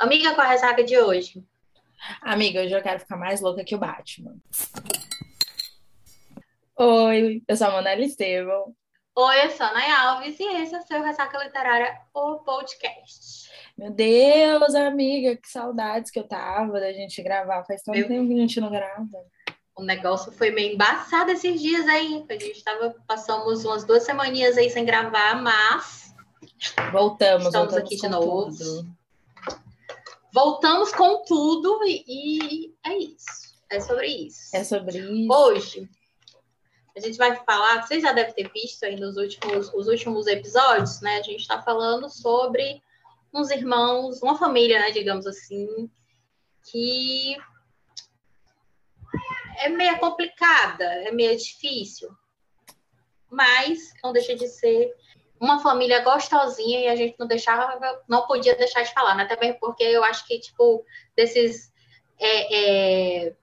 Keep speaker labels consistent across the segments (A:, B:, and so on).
A: Amiga, qual a ressaca de hoje?
B: Amiga, hoje eu quero ficar mais louca que o Batman. Oi, eu sou a Mona Estevão.
A: Oi, eu sou a Nay Alves e esse é o seu Ressaca Literária, o podcast.
B: Meu Deus, amiga, que saudades que eu tava da gente gravar. Faz tanto Meu... tempo que a gente não grava.
A: O negócio foi meio embaçado esses dias aí. A gente tava, passamos umas duas semaninhas aí sem gravar, mas...
B: Voltamos,
A: Estamos
B: voltamos
A: aqui de novo. Tudo. Voltamos com tudo e, e é isso. É sobre isso.
B: É sobre isso.
A: Hoje, a gente vai falar, vocês já devem ter visto aí nos últimos, os últimos episódios, né? A gente está falando sobre uns irmãos, uma família, né, digamos assim, que é meio complicada, é meio difícil, mas não deixa de ser uma família gostosinha e a gente não deixava, não podia deixar de falar, né? Também porque eu acho que, tipo, desses. É, é,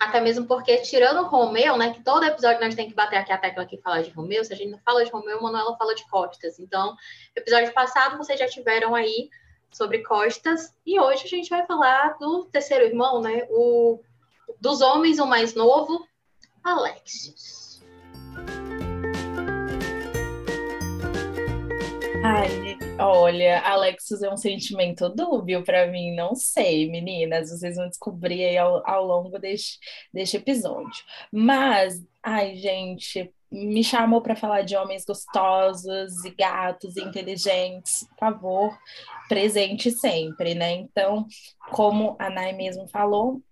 A: até mesmo porque, tirando o Romeu, né? Que todo episódio nós tem que bater aqui a tecla aqui e falar de Romeu. Se a gente não fala de Romeu, Manuela fala de Costas. Então, episódio passado vocês já tiveram aí sobre Costas. E hoje a gente vai falar do terceiro irmão, né? O, dos homens, o mais novo, Alexios.
B: Ai, olha, Alexis é um sentimento dúbio para mim, não sei, meninas, vocês vão descobrir aí ao, ao longo deste, deste episódio. Mas, ai, gente, me chamou para falar de homens gostosos e gatos e inteligentes, por favor, presente sempre, né? Então, como a Nai mesmo falou,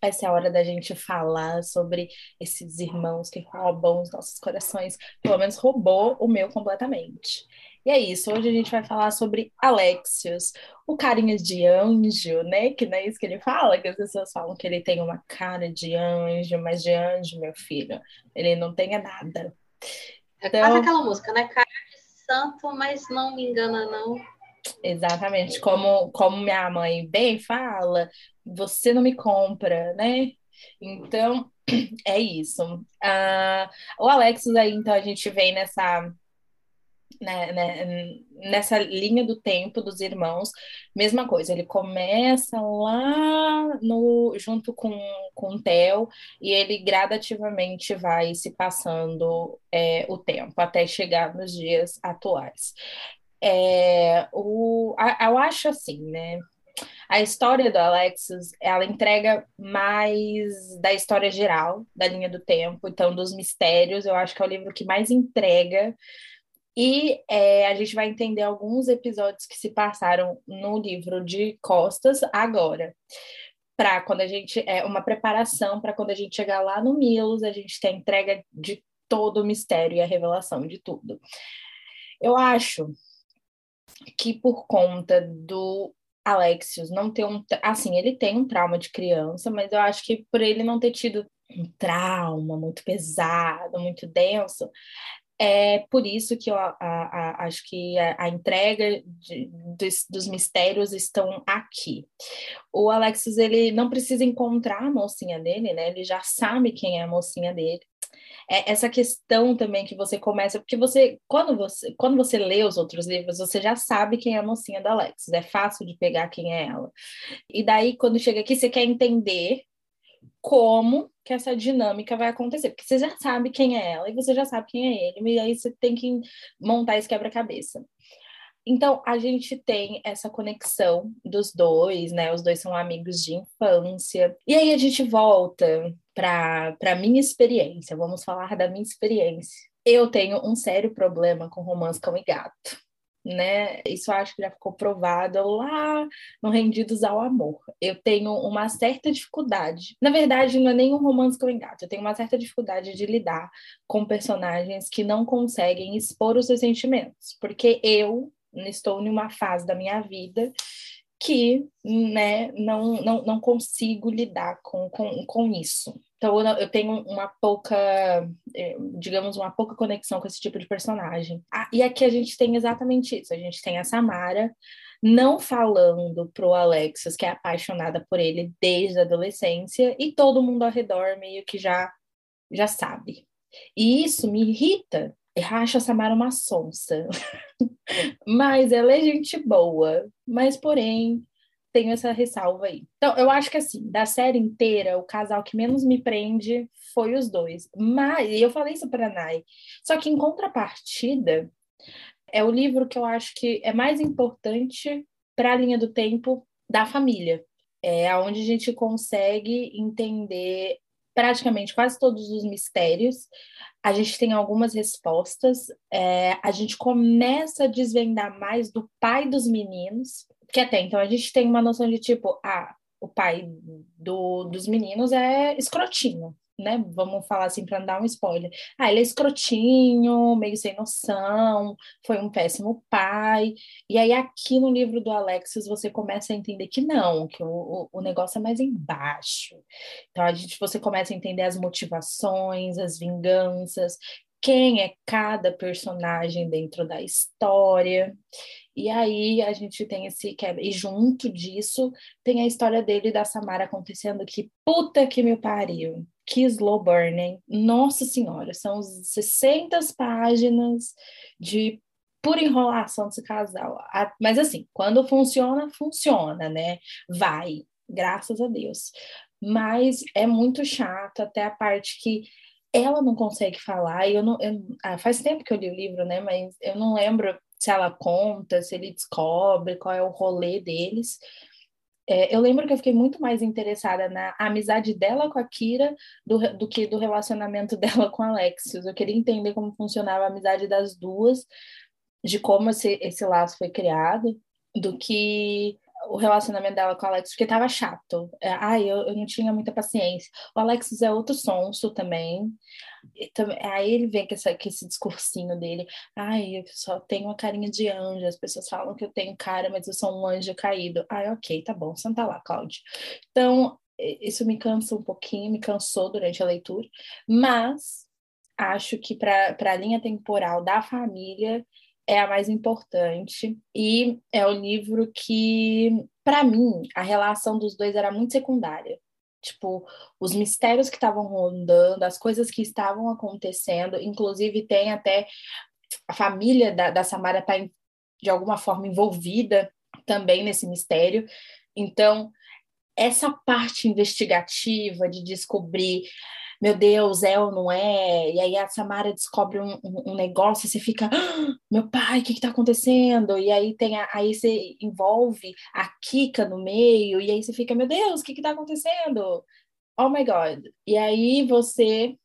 B: essa é a hora da gente falar sobre esses irmãos que roubam os nossos corações. Pelo menos roubou o meu completamente. E é isso, hoje a gente vai falar sobre Alexios, o carinha de anjo, né? Que não é isso que ele fala, que as pessoas falam que ele tem uma cara de anjo, mas de anjo, meu filho, ele não tem nada.
A: É então, quase aquela música, né? Cara de santo, mas não me engana, não.
B: Exatamente, como, como minha mãe bem fala, você não me compra, né? Então, é isso. Uh, o Alexis aí, então, a gente vem nessa né, né, nessa linha do tempo dos irmãos, mesma coisa, ele começa lá no, junto com, com o Theo e ele gradativamente vai se passando é, o tempo até chegar nos dias atuais. É, o, a, eu acho assim, né? A história do Alexis, ela entrega mais da história geral, da linha do tempo, então dos mistérios, eu acho que é o livro que mais entrega e é, a gente vai entender alguns episódios que se passaram no livro de Costas agora. Para quando a gente. É uma preparação para quando a gente chegar lá no Milos, a gente ter a entrega de todo o mistério e a revelação de tudo. Eu acho que por conta do Alexios não ter um. Assim, ele tem um trauma de criança, mas eu acho que por ele não ter tido um trauma muito pesado, muito denso, é por isso que eu a, a, acho que a, a entrega de, dos, dos, mistérios estão aqui. O Alexis ele não precisa encontrar a mocinha dele, né? Ele já sabe quem é a mocinha dele. É essa questão também que você começa, porque você quando você quando você lê os outros livros, você já sabe quem é a mocinha da Alexis. É fácil de pegar quem é ela. E daí quando chega aqui você quer entender como que essa dinâmica vai acontecer, porque você já sabe quem é ela e você já sabe quem é ele, e aí você tem que montar esse quebra-cabeça. Então, a gente tem essa conexão dos dois, né? Os dois são amigos de infância. E aí a gente volta para a minha experiência. Vamos falar da minha experiência. Eu tenho um sério problema com romance cão e gato né? Isso acho que já ficou provado lá no Rendidos ao Amor. Eu tenho uma certa dificuldade. Na verdade, não é nem um romance que eu engato. Eu tenho uma certa dificuldade de lidar com personagens que não conseguem expor os seus sentimentos. Porque eu estou em uma fase da minha vida que né, não, não, não consigo lidar com, com, com isso. Então eu tenho uma pouca, eh, digamos, uma pouca conexão com esse tipo de personagem. Ah, e aqui a gente tem exatamente isso. A gente tem a Samara não falando pro Alexis que é apaixonada por ele desde a adolescência e todo mundo ao redor meio que já já sabe. E isso me irrita, Eu acho a Samara uma sonsa. mas ela é gente boa. Mas, porém, tenho essa ressalva aí. Então, eu acho que assim, da série inteira, o casal que menos me prende foi os dois. Mas, e eu falei isso pra Nai. Só que em contrapartida, é o livro que eu acho que é mais importante para a linha do tempo da família. É onde a gente consegue entender praticamente quase todos os mistérios. A gente tem algumas respostas. É, a gente começa a desvendar mais do pai dos meninos, que até então a gente tem uma noção de tipo, ah, o pai do, dos meninos é escrotinho né? Vamos falar assim para não dar um spoiler. Ah, ele é escrotinho, meio sem noção, foi um péssimo pai. E aí, aqui no livro do Alexis, você começa a entender que não, que o, o negócio é mais embaixo. Então, a gente, você começa a entender as motivações, as vinganças, quem é cada personagem dentro da história. E aí a gente tem esse quebra. E junto disso tem a história dele e da Samara acontecendo que puta que me pariu. Que slow burning. Nossa senhora, são 60 páginas de pura enrolação desse casal. Mas assim, quando funciona, funciona, né? Vai, graças a Deus. Mas é muito chato até a parte que ela não consegue falar, e eu não. Eu, ah, faz tempo que eu li o livro, né? Mas eu não lembro se ela conta, se ele descobre qual é o rolê deles. É, eu lembro que eu fiquei muito mais interessada na amizade dela com a Kira do, do que do relacionamento dela com Alexios. Eu queria entender como funcionava a amizade das duas, de como esse, esse laço foi criado, do que o relacionamento dela com o Alex, porque tava chato. É, ai, eu, eu não tinha muita paciência. O Alexis é outro sonso também. Aí ele vem com, essa, com esse discursinho dele. Ai, eu só tenho uma carinha de anjo. As pessoas falam que eu tenho cara, mas eu sou um anjo caído. Ai, ok, tá bom, senta lá, Cláudio. Então, isso me cansa um pouquinho, me cansou durante a leitura, mas acho que para a linha temporal da família é a mais importante e é o livro que, para mim, a relação dos dois era muito secundária. Tipo, os mistérios que estavam rondando, as coisas que estavam acontecendo, inclusive tem até a família da, da Samara tá de alguma forma envolvida também nesse mistério. Então, essa parte investigativa de descobrir meu Deus, é ou não é? E aí a Samara descobre um, um, um negócio e você fica, ah, meu pai, o que está acontecendo? E aí tem a, aí você envolve a Kika no meio, e aí você fica, meu Deus, o que está acontecendo? Oh my God. E aí você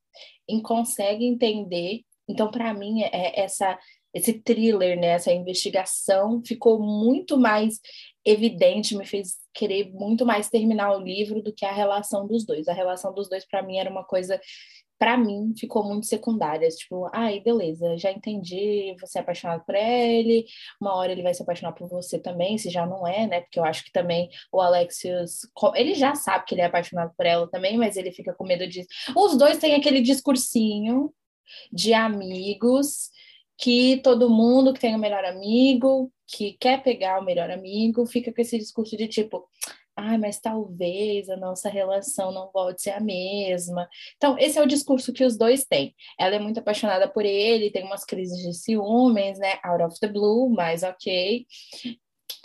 B: consegue entender. Então, para mim, é, é essa esse thriller, né, essa investigação ficou muito mais evidente, me fez querer muito mais terminar o livro do que a relação dos dois. A relação dos dois para mim era uma coisa para mim ficou muito secundária, tipo, ai, beleza, já entendi, você é apaixonado por ele, uma hora ele vai se apaixonar por você também, se já não é, né? Porque eu acho que também o Alexius, ele já sabe que ele é apaixonado por ela também, mas ele fica com medo disso. Os dois têm aquele discursinho de amigos que todo mundo que tem o melhor amigo, que quer pegar o melhor amigo, fica com esse discurso de tipo, ah, mas talvez a nossa relação não volte a ser a mesma. Então, esse é o discurso que os dois têm. Ela é muito apaixonada por ele, tem umas crises de ciúmes, né? Out of the blue, mas ok.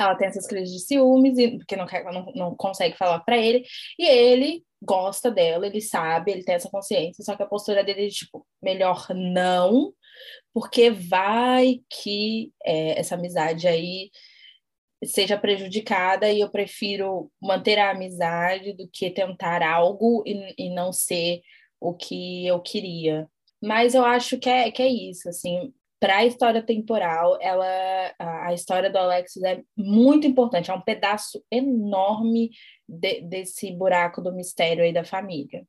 B: Ela tem essas crises de ciúmes, porque não, não, não consegue falar para ele, e ele gosta dela, ele sabe, ele tem essa consciência, só que a postura dele é tipo, melhor não, porque vai que é, essa amizade aí seja prejudicada e eu prefiro manter a amizade do que tentar algo e, e não ser o que eu queria. Mas eu acho que é, que é isso, assim, para a história temporal, ela, a, história do Alexis é muito importante, é um pedaço enorme de, desse buraco do mistério aí da família.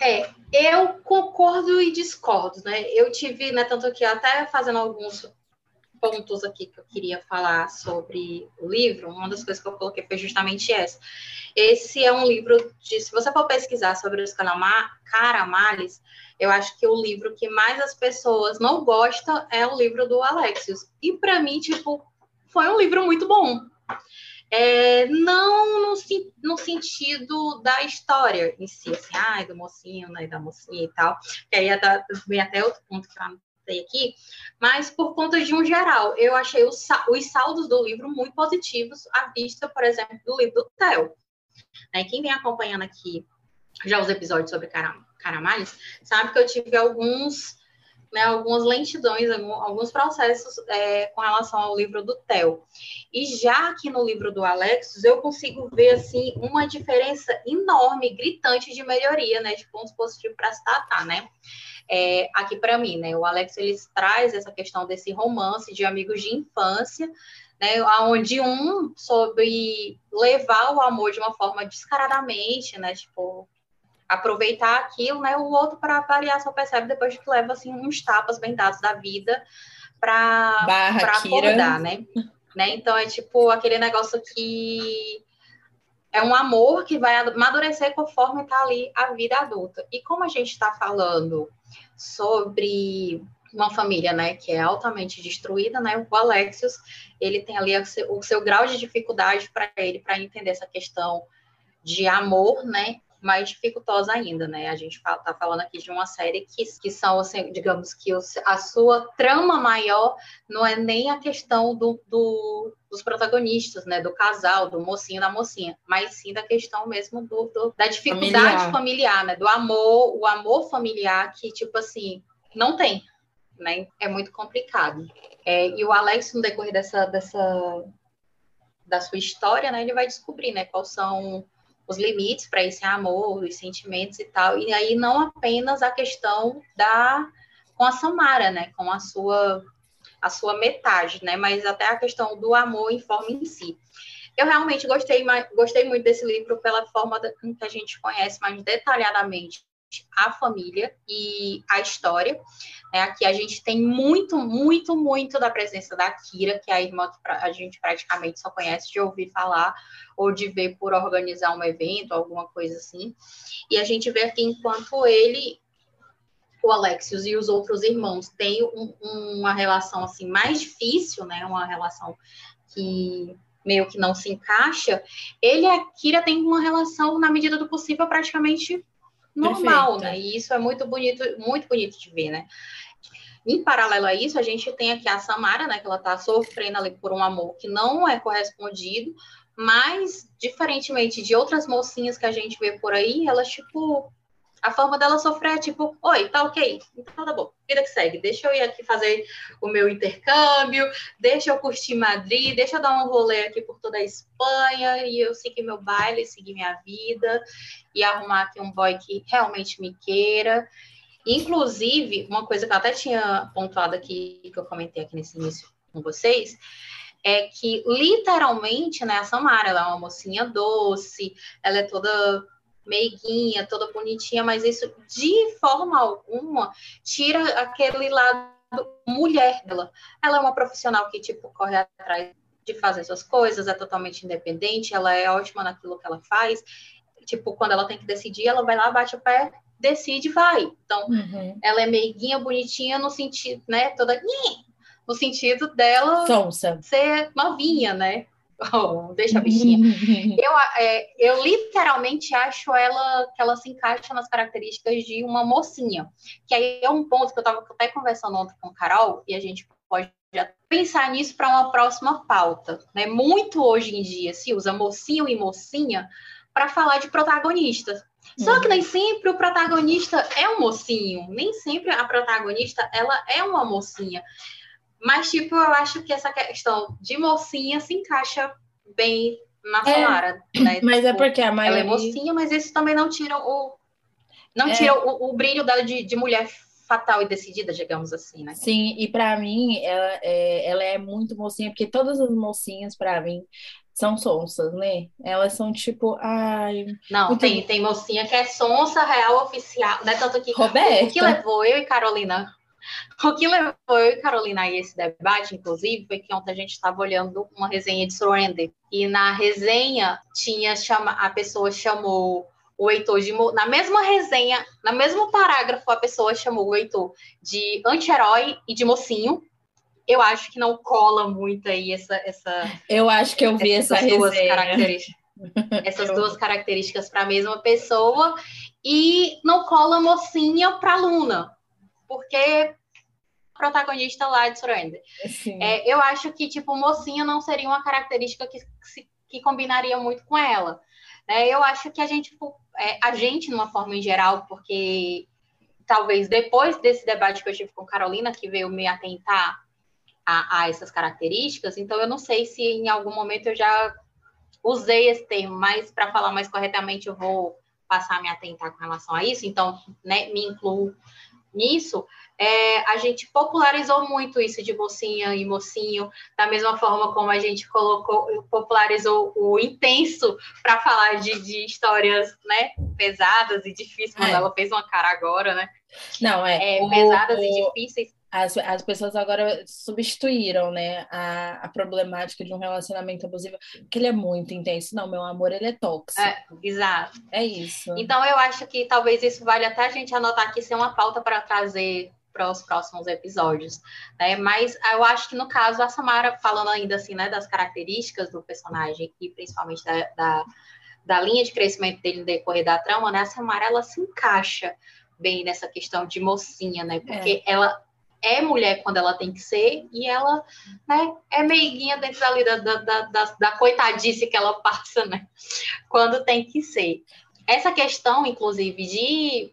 A: É, eu concordo e discordo, né? Eu tive, né, tanto que até fazendo alguns pontos aqui que eu queria falar sobre o livro, uma das coisas que eu coloquei foi justamente essa. Esse é um livro de, se você for pesquisar sobre os caramales, eu acho que o livro que mais as pessoas não gostam é o livro do Alexios. E para mim, tipo, foi um livro muito bom. É, não no, no, sentido da história em si, assim, ai, do mocinho, né, da mocinha e tal, que aí vem até outro ponto que eu comentei aqui, mas por conta de um geral, eu achei os, os saldos do livro muito positivos à vista, por exemplo, do livro do Theo. Né? Quem vem acompanhando aqui já os episódios sobre Caramalhos, sabe que eu tive alguns né, algumas lentidões, alguns processos é, com relação ao livro do Theo. E já aqui no livro do Alexis, eu consigo ver assim uma diferença enorme, gritante de melhoria, né, de pontos positivos para se tratar, né? É, aqui para mim, né? O Alex ele traz essa questão desse romance de amigos de infância, né? Onde um soube levar o amor de uma forma descaradamente, né? Tipo, aproveitar aquilo, né? O outro, para variar, só percebe depois que leva assim uns tapas bem dados da vida para acordar, né? né? Então é tipo aquele negócio que é um amor que vai amadurecer conforme está ali a vida adulta. E como a gente está falando sobre uma família, né, que é altamente destruída, né, o Alexios, ele tem ali o seu, o seu grau de dificuldade para ele, para entender essa questão de amor, né, mais dificultosa ainda, né? A gente está falando aqui de uma série que, que são, assim, digamos que a sua trama maior não é nem a questão do, do, dos protagonistas, né? Do casal, do mocinho da mocinha, mas sim da questão mesmo do, do da dificuldade familiar. familiar, né? Do amor, o amor familiar que, tipo assim, não tem, né? É muito complicado. É, e o Alex, no decorrer dessa, dessa da sua história, né? Ele vai descobrir, né? Quais são os limites para esse amor, os sentimentos e tal. E aí não apenas a questão da com a Samara, né, com a sua a sua metade, né, mas até a questão do amor em forma em si. Eu realmente gostei, gostei muito desse livro pela forma que a gente conhece mais detalhadamente a família e a história. Né? Aqui a gente tem muito, muito, muito da presença da Kira, que é a irmã que a gente praticamente só conhece de ouvir falar ou de ver por organizar um evento, alguma coisa assim. E a gente vê aqui enquanto ele, o Alexios e os outros irmãos têm um, uma relação assim mais difícil, né? Uma relação que meio que não se encaixa, ele e a Kira têm uma relação, na medida do possível, praticamente normal, né? E isso é muito bonito, muito bonito de ver, né? Em paralelo a isso, a gente tem aqui a Samara, né? Que ela tá sofrendo ali por um amor que não é correspondido, mas, diferentemente de outras mocinhas que a gente vê por aí, elas, tipo, a forma dela sofrer é tipo, oi, tá ok, então tá bom, vida que segue, deixa eu ir aqui fazer o meu intercâmbio, deixa eu curtir Madrid, deixa eu dar um rolê aqui por toda a Espanha e eu seguir meu baile, seguir minha vida e arrumar aqui um boy que realmente me queira. Inclusive, uma coisa que eu até tinha pontuado aqui, que eu comentei aqui nesse início com vocês, é que literalmente, né, a Samara, ela é uma mocinha doce, ela é toda meiguinha, toda bonitinha, mas isso de forma alguma tira aquele lado mulher dela. Ela é uma profissional que, tipo, corre atrás de fazer suas coisas, é totalmente independente, ela é ótima naquilo que ela faz. Tipo, quando ela tem que decidir, ela vai lá, bate o pé, decide, vai. Então, uhum. ela é meiguinha, bonitinha no sentido, né, toda no sentido dela
B: Sonsa.
A: ser novinha, né? Oh, deixa a bichinha. eu, é, eu literalmente acho ela que ela se encaixa nas características de uma mocinha. Que aí é um ponto que eu estava até conversando ontem com a Carol, e a gente pode já pensar nisso para uma próxima pauta. Né? Muito hoje em dia se usa mocinho e mocinha para falar de protagonistas. Só que uhum. nem sempre o protagonista é um mocinho, nem sempre a protagonista ela é uma mocinha. Mas, tipo, eu acho que essa questão de mocinha se encaixa bem na Samara. É, né?
B: Mas é tipo, é porque a
A: maioria... Ela é mocinha, mas isso também não tira o... Não é. tira o, o, brilho dela de, de mulher fatal e decidida, digamos assim, né?
B: Sim, e para mim, ela é, ela é muito mocinha, porque todas as mocinhas, para mim, são sonsas, né? Elas são tipo, ai.
A: Não, tem, tem mocinha que é sonsa real oficial, né? Tanto que
B: Roberta.
A: o que levou eu e Carolina O que levou eu e Carolina a esse debate, inclusive, foi que ontem a gente estava olhando uma resenha de Surrender. E na resenha tinha chama, a pessoa chamou o Heitor de. Na mesma resenha, no mesmo parágrafo, a pessoa chamou o Heitor de anti-herói e de mocinho. Eu acho que não cola muito aí essa. essa
B: eu acho que eu vi essas essa duas resenha.
A: características. Essas duas características para a mesma pessoa. E não cola mocinha para Luna. Porque protagonista lá de Surrender. É, eu acho que, tipo, mocinha não seria uma característica que, que combinaria muito com ela. É, eu acho que a gente, tipo, é, a gente, numa forma em geral, porque talvez depois desse debate que eu tive com Carolina, que veio me atentar a, a essas características, então eu não sei se em algum momento eu já usei esse termo, mas para falar mais corretamente eu vou passar a me atentar com relação a isso, então né, me incluo nisso, é, a gente popularizou muito isso de mocinha e mocinho, da mesma forma como a gente colocou, popularizou o intenso para falar de, de, histórias né, pesadas e difíceis, é. ela fez uma cara agora, né?
B: Não, é.
A: é pesadas o, e difíceis.
B: As, as pessoas agora substituíram, né, a, a problemática de um relacionamento abusivo, que ele é muito intenso. Não, meu amor, ele é tóxico.
A: É, exato.
B: É isso.
A: Então, eu acho que talvez isso vale até a gente anotar aqui ser uma pauta para trazer para os próximos episódios. Né? Mas eu acho que no caso, a Samara, falando ainda assim, né, das características do personagem e principalmente da, da, da linha de crescimento dele no decorrer da trama, né, a Samara ela se encaixa bem nessa questão de mocinha, né? Porque é. ela é mulher quando ela tem que ser, e ela né, é meiguinha dentro ali da, da, da, da, coitadice que ela passa, né? Quando tem que ser. Essa questão, inclusive, de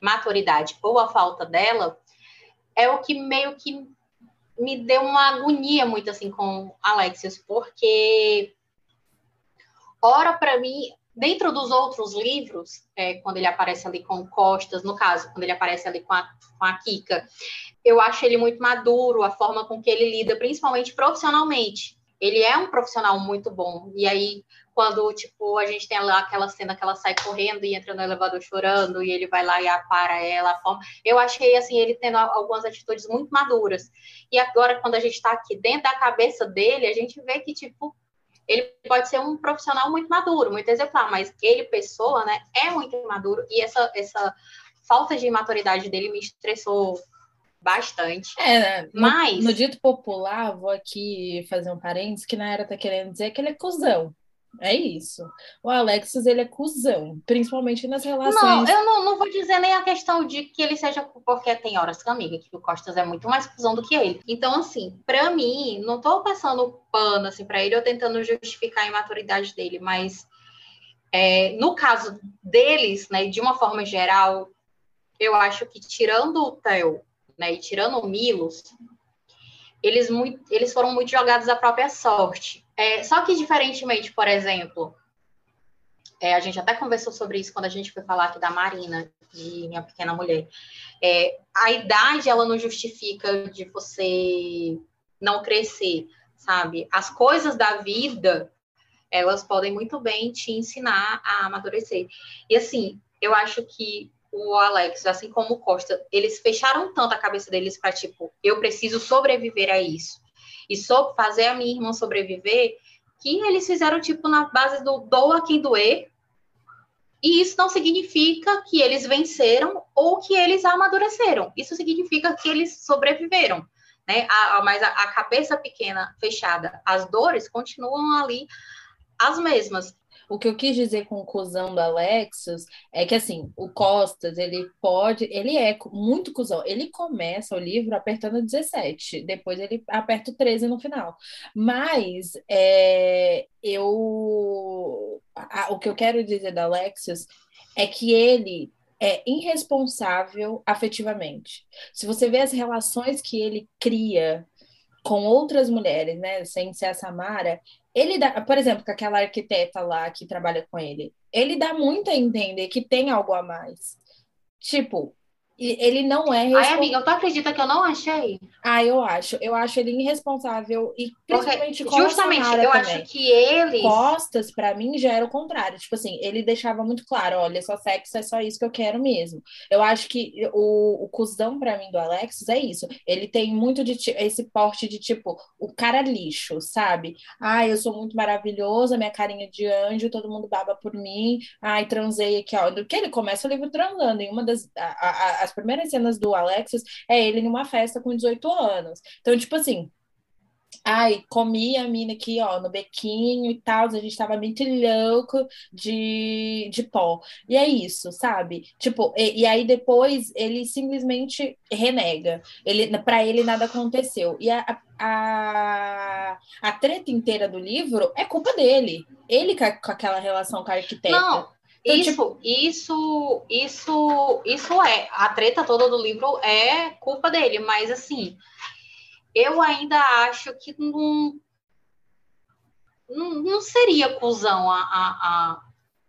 A: maturidade ou a falta dela, é o que meio que me deu uma agonia muito assim com Alexios, porque ora para mim dentro dos outros livros, é, quando ele aparece ali com Costas, no caso, quando ele aparece ali com a, com a Kika, eu acho ele muito maduro, a forma com que ele lida, principalmente profissionalmente. Ele é um profissional muito bom. E aí, quando, tipo, a gente tem lá aquela cena que ela sai correndo e entra no elevador chorando, e ele vai lá e apara ela, a forma... Eu achei, assim, ele tendo algumas atitudes muito maduras. E agora, quando a gente está aqui dentro da cabeça dele, a gente vê que, tipo, ele pode ser um profissional muito maduro, muito exemplar, mas ele, pessoa, né, é muito maduro e essa, essa falta de maturidade dele me estressou bastante.
B: É, né? mas... No, no dito popular, vou aqui fazer um parênteses, que na era tá querendo dizer que ele é cuzão. É isso. O Alexis, ele é cuzão, principalmente nas relações.
A: Não, eu não, não vou dizer nem a questão de que ele seja porque tem horas com amiga, que o Costas é muito mais cuzão do que ele. Então, assim, para mim, não tô passando pano, assim, pra ele ou tentando justificar a imaturidade dele, mas é, no caso deles, né, de uma forma geral, eu acho que tirando o Theo, né, e tirando o Milos, eles, muito, eles foram muito jogados à própria sorte. É, só que, diferentemente, por exemplo, é, a gente até conversou sobre isso quando a gente foi falar aqui da Marina, de Minha Pequena Mulher. É, a idade, ela não justifica de você não crescer, sabe? As coisas da vida, elas podem muito bem te ensinar a amadurecer. E, assim, eu acho que o Alex, assim como o Costa, eles fecharam tanto a cabeça deles para tipo, eu preciso sobreviver a isso e só fazer a minha irmã sobreviver, que eles fizeram tipo na base do doa quem doer. E isso não significa que eles venceram ou que eles amadureceram. Isso significa que eles sobreviveram, né? A, a, mas a, a cabeça pequena fechada, as dores continuam ali as mesmas.
B: O que eu quis dizer com o cuzão do Alexis é que, assim, o Costas, ele pode, ele é muito cuzão. Ele começa o livro apertando 17, depois ele aperta o 13 no final. Mas é, eu. A, o que eu quero dizer do Alexis é que ele é irresponsável afetivamente. Se você vê as relações que ele cria com outras mulheres, né, sem ser a Samara, ele dá, por exemplo, com aquela arquiteta lá que trabalha com ele, ele dá muito a entender que tem algo a mais. Tipo, ele não é.
A: Ai, amiga, tu acredita que eu não achei?
B: Ah, eu acho. Eu acho ele irresponsável e principalmente
A: Porque, Justamente, eu também. acho que ele.
B: Costas, para mim, já era o contrário. Tipo assim, ele deixava muito claro: olha, só sexo é só isso que eu quero mesmo. Eu acho que o, o cuzão para mim do Alexis é isso. Ele tem muito de esse porte de tipo, o cara lixo, sabe? Ah, eu sou muito maravilhosa, minha carinha de anjo, todo mundo baba por mim. Ai, transei aqui, ó. Do que ele começa o livro transando. Em uma das. A, a, as primeiras cenas do Alexis é ele numa festa com 18 anos. Então, tipo assim, Ai, comi a mina aqui, ó, no bequinho e tal, a gente tava muito louco de, de pó. E é isso, sabe? Tipo, e, e aí depois ele simplesmente renega. Ele, para ele nada aconteceu. E a, a, a treta inteira do livro é culpa dele. Ele com, aquela relação com a arquiteta.
A: Não, então, isso, tipo... isso, isso, isso é. A treta toda do livro é culpa dele, mas assim eu ainda acho que não, não, não seria cuzão a, a, a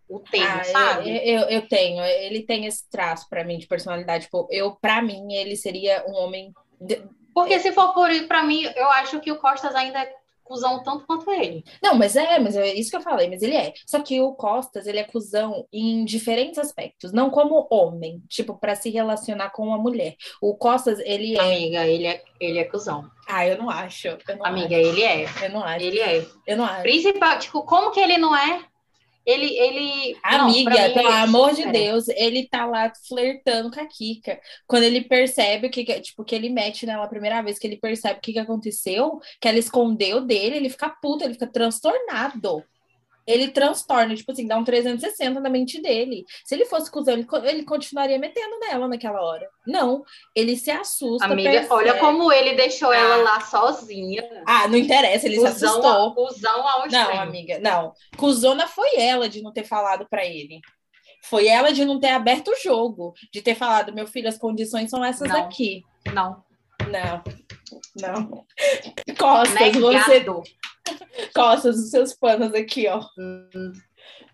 A: o termo, ah, sabe?
B: Eu, eu, eu, tenho, ele tem esse traço para mim de personalidade. Tipo, eu, para mim, ele seria um homem. De...
A: Porque se for por isso, para mim, eu acho que o Costas ainda é cuzão tanto quanto ele.
B: Não, mas é, mas é isso que eu falei, mas ele é. Só que o Costas, ele é cuzão em diferentes aspectos, não como homem, tipo, para se relacionar com uma mulher. O Costas, ele é.
A: Amiga, ele é, ele é cuzão.
B: Ah, eu não acho. Eu não
A: Amiga,
B: acho.
A: ele é.
B: Eu não acho.
A: Ele é.
B: Eu não acho.
A: Principal, tipo, como que ele não é? Ele, ele.
B: Amiga, não, pelo amor de é. Deus, ele tá lá flertando com a Kika. Quando ele percebe o que, tipo, que ele mete nela a primeira vez, que ele percebe o que, que aconteceu, que ela escondeu dele, ele fica puto, ele fica transtornado ele transtorna, tipo assim, dá um 360 na mente dele. Se ele fosse cuzão, ele, ele continuaria metendo nela naquela hora. Não, ele se assusta.
A: Amiga, percebe. olha como ele deixou ah. ela lá sozinha.
B: Ah, não interessa, ele cusão, se assustou.
A: Cusão ao
B: Não, amiga, não. Cusona foi ela de não ter falado para ele. Foi ela de não ter aberto o jogo, de ter falado, meu filho, as condições são essas
A: não.
B: aqui.
A: Não.
B: Não. Não. Costas, você. Costas, os seus panos aqui, ó. Hum.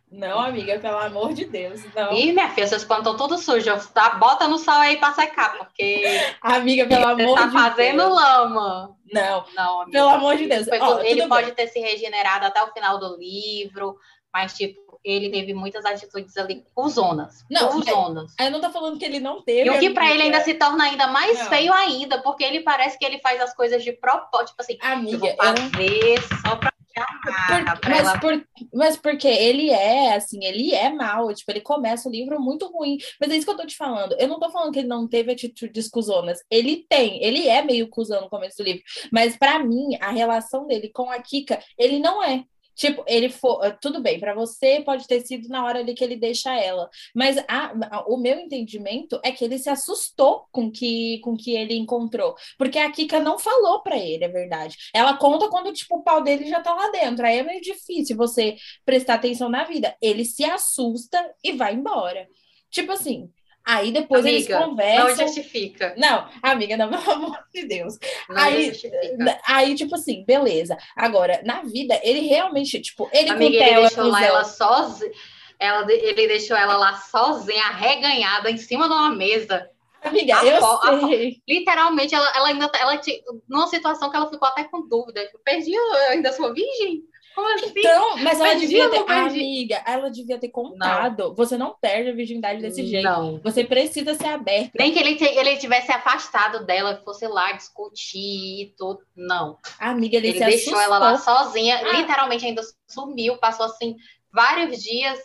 B: Não, amiga, pelo amor de Deus. Não.
A: Ih, minha filha, seus panos estão todos sujos. Tá? Bota no sol aí pra secar, porque.
B: Amiga, pelo amor
A: tá de Deus. Tá fazendo lama.
B: Não,
A: não amiga.
B: Pelo amor de Deus.
A: ele pode bem. ter se regenerado até o final do livro, mas, tipo, ele teve muitas atitudes ali cuzonas.
B: Não, cuzonas. Eu não tô falando que ele não teve.
A: E o que para ele ainda se torna ainda mais não. feio ainda, porque ele parece que ele faz as coisas de propósito, tipo assim,
B: amiga,
A: eu vou fazer eu... só pra
B: por, mas, ela... por, mas porque ele é, assim, ele é mal, tipo, ele começa o livro muito ruim. Mas é isso que eu tô te falando. Eu não tô falando que ele não teve atitudes cuzonas. Ele tem, ele é meio cuzão no começo do livro. Mas para mim, a relação dele com a Kika, ele não é. Tipo, ele for. Eh, tudo bem, para você pode ter sido na hora ali que ele deixa ela. Mas a, a, o meu entendimento é que ele se assustou com que, com que ele encontrou. Porque a Kika não falou para ele, é verdade. Ela conta quando, tipo, o pau dele já tá lá dentro. Aí é meio difícil você prestar atenção na vida. Ele se assusta e vai embora. Tipo assim, Aí depois amiga, eles conversam.
A: Não justifica.
B: Não, amiga, não, pelo amor de Deus. Não aí, justifica. aí, tipo assim, beleza. Agora, na vida, ele realmente, tipo, ele
A: amiga, ele deixou lá ela sozinha. Ela, ele deixou ela lá sozinha, arreganhada, em cima de uma mesa.
B: Amiga, a eu sei.
A: Literalmente, ela, ela ainda tá, ela, numa situação que ela ficou até com dúvida. Eu perdi, eu ainda sou virgem. Como assim?
B: Então, mas ela devia ter. Amiga, ela devia ter contado. Não. Você não perde a virgindade desse jeito. Não. Você precisa ser aberta.
A: Nem que ele, ele tivesse afastado dela, fosse lá discutir e tudo. Não.
B: Amiga, ele,
A: ele
B: deixou
A: assustou. ela lá sozinha. Ah. Literalmente ainda sumiu. Passou assim vários dias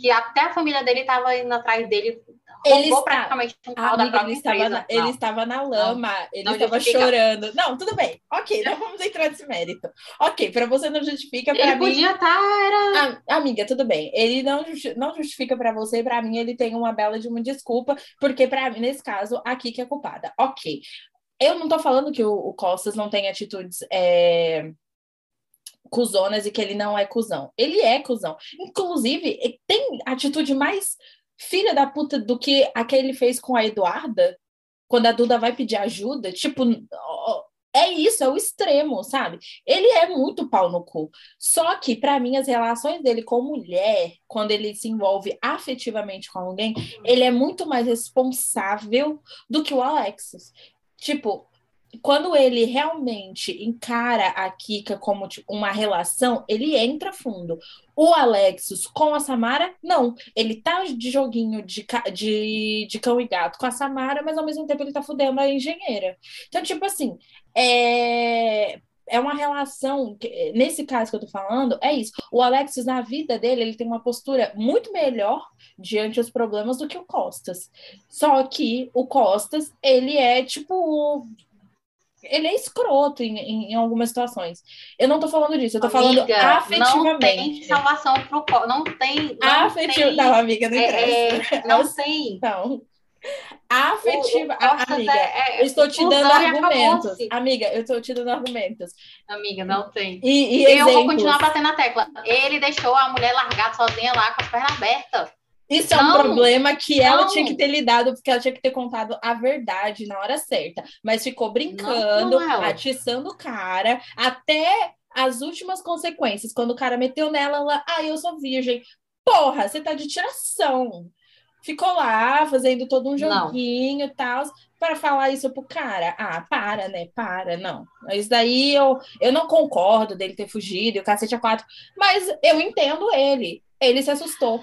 A: que até a família dele estava indo atrás dele
B: ele está... praticamente um pau da ele estava, na, ele estava na lama, não, ele não estava justifica. chorando. Não, tudo bem. Ok, não vamos entrar nesse mérito. Ok, para você não justifica, para mim...
A: podia estar... Tá, era...
B: Ah, amiga, tudo bem. Ele não, não justifica para você, para mim ele tem uma bela de uma desculpa, porque para mim, nesse caso, aqui que é culpada. Ok. Eu não tô falando que o, o Costas não tem atitudes... É cuzonas e que ele não é cuzão. Ele é cuzão. Inclusive, tem atitude mais filha da puta do que a que ele fez com a Eduarda, quando a Duda vai pedir ajuda, tipo, é isso, é o extremo, sabe? Ele é muito pau no cu. Só que, para mim, as relações dele com mulher, quando ele se envolve afetivamente com alguém, ele é muito mais responsável do que o Alexis. Tipo, quando ele realmente encara a Kika como tipo, uma relação, ele entra fundo. O Alexis com a Samara, não. Ele tá de joguinho de, de, de cão e gato com a Samara, mas ao mesmo tempo ele tá fudendo a engenheira. Então, tipo assim, é é uma relação, nesse caso que eu tô falando, é isso. O Alexis, na vida dele, ele tem uma postura muito melhor diante dos problemas do que o Costas. Só que o Costas, ele é tipo ele é escroto em, em, em, algumas situações. Eu não tô falando disso, eu tô
A: amiga,
B: falando afetivamente.
A: Não tem salvação pro Não tem. Não
B: Afetivo. Não, amiga, não
A: é, é, Não tem.
B: Não. Afetiva. O, o amiga, é, é, eu estou te dando argumentos. Amiga, eu estou te dando argumentos.
A: Amiga, não tem.
B: E, e
A: eu vou continuar batendo na tecla. Ele deixou a mulher largada sozinha lá com as pernas abertas.
B: Isso não, é um problema que ela tinha que ter lidado, porque ela tinha que ter contado a verdade na hora certa. Mas ficou brincando, não, atiçando o cara, até as últimas consequências. Quando o cara meteu nela, ela, ah, eu sou virgem. Porra, você tá de tiração. Ficou lá fazendo todo um joguinho e tal, para falar isso pro cara. Ah, para, né? Para, não. Isso daí eu, eu não concordo dele ter fugido e o cacete a quatro, mas eu entendo ele. Ele se assustou.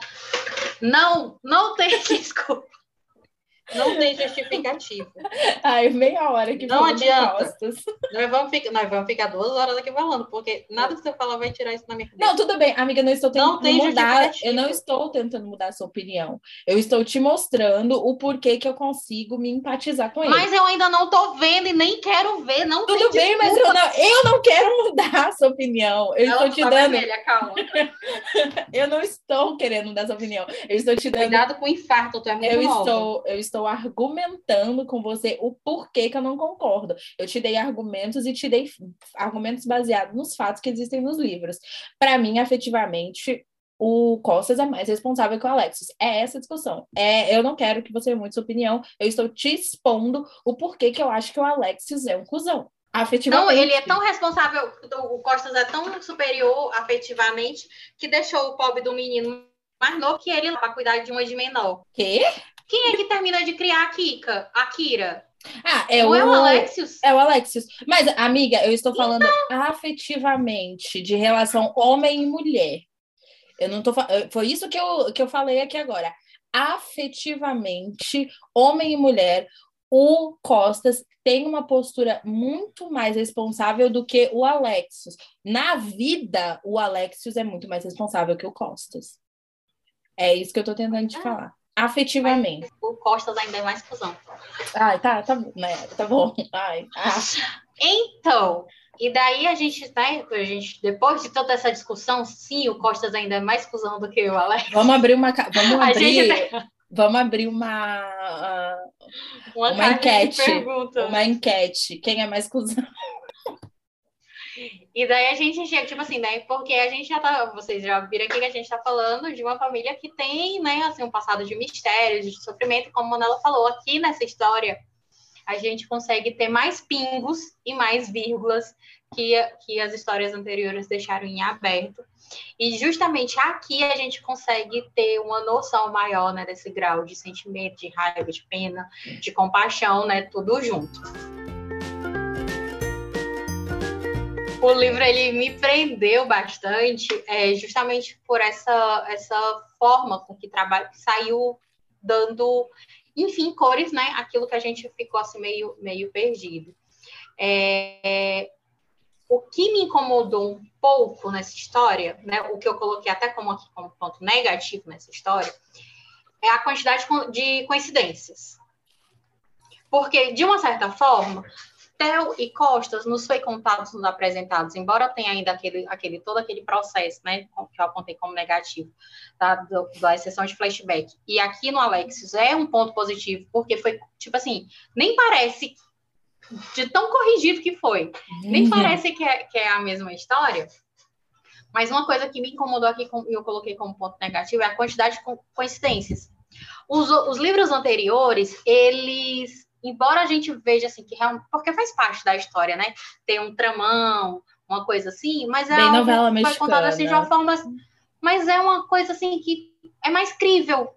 A: Não, não tem desculpa. Não tem justificativa.
B: Ai, meia hora que
A: Não adianta. Nós vamos, ficar, nós vamos ficar duas horas aqui falando, porque nada que você falar vai tirar isso na minha cabeça.
B: Não, tudo bem, amiga, não estou tentando não mudar. Eu não estou tentando mudar a sua opinião. Eu estou te mostrando o porquê que eu consigo me empatizar com ele.
A: Mas eu ainda não estou vendo e nem quero ver. Não
B: tudo bem, mas eu não, eu não quero mudar a sua opinião. Eu estou te tá dando. Vermelha,
A: calma.
B: eu não estou querendo mudar a sua opinião. Eu estou te dando.
A: Cuidado com o infarto, tu é muito
B: eu estou, eu estou estou argumentando com você o porquê que eu não concordo. Eu te dei argumentos e te dei argumentos baseados nos fatos que existem nos livros. Para mim, afetivamente, o Costas é mais responsável que o Alexis. É essa a discussão. É, eu não quero que você mude sua opinião. Eu estou te expondo o porquê que eu acho que o Alexis é um cuzão. Afetivamente.
A: Não, ele é tão responsável, o Costas é tão superior afetivamente que deixou o pobre do menino mais novo que ele para cuidar de uma de menor.
B: Quê?
A: Quem é que termina de criar a Kika? A Kira?
B: Ah, é Ou o... é o Alexios? É o Alexios. Mas, amiga, eu estou falando então... afetivamente, de relação homem e mulher. Eu não tô Foi isso que eu, que eu falei aqui agora. Afetivamente, homem e mulher, o Costas tem uma postura muito mais responsável do que o Alexios. Na vida, o Alexios é muito mais responsável que o Costas. É isso que eu tô tentando te falar afetivamente.
A: O Costas ainda é mais cuzão.
B: Ai, tá, tá, né, tá bom. Ai, ah.
A: Então, e daí a gente, né, a gente, depois de toda essa discussão, sim, o Costas ainda é mais cuzão do que o Alex.
B: Vamos abrir uma, vamos abrir, gente... vamos abrir uma, uh, uma, uma enquete, uma enquete, quem é mais cuzão?
A: E daí a gente chega, tipo assim, né? Porque a gente já tá, vocês já viram aqui que a gente tá falando de uma família que tem, né, assim, um passado de mistérios, de sofrimento, como a Manela falou, aqui nessa história, a gente consegue ter mais pingos e mais vírgulas que, que as histórias anteriores deixaram em aberto. E justamente aqui a gente consegue ter uma noção maior, né, desse grau de sentimento, de raiva, de pena, de compaixão, né, tudo junto. O livro ele me prendeu bastante, é, justamente por essa, essa forma com que trabalha, que saiu dando, enfim, cores, né? Aquilo que a gente ficou assim meio, meio perdido. É, o que me incomodou um pouco nessa história, né? O que eu coloquei até como aqui como ponto negativo nessa história, é a quantidade de coincidências. Porque, de uma certa forma, Theo e Costas nos foi contados, nos apresentados, embora tenha ainda aquele, aquele todo aquele processo, né, que eu apontei como negativo, tá, do, da exceção de flashback. E aqui no Alexis é um ponto positivo, porque foi, tipo assim, nem parece de tão corrigido que foi, uhum. nem parece que é, que é a mesma história, mas uma coisa que me incomodou aqui e eu coloquei como ponto negativo é a quantidade de coincidências. Os, os livros anteriores, eles embora a gente veja assim que realmente, porque faz parte da história, né? Tem um tramão, uma coisa assim, mas é
B: Bem
A: algo
B: novela
A: que foi contado assim de uma forma, mas é uma coisa assim que é mais crível,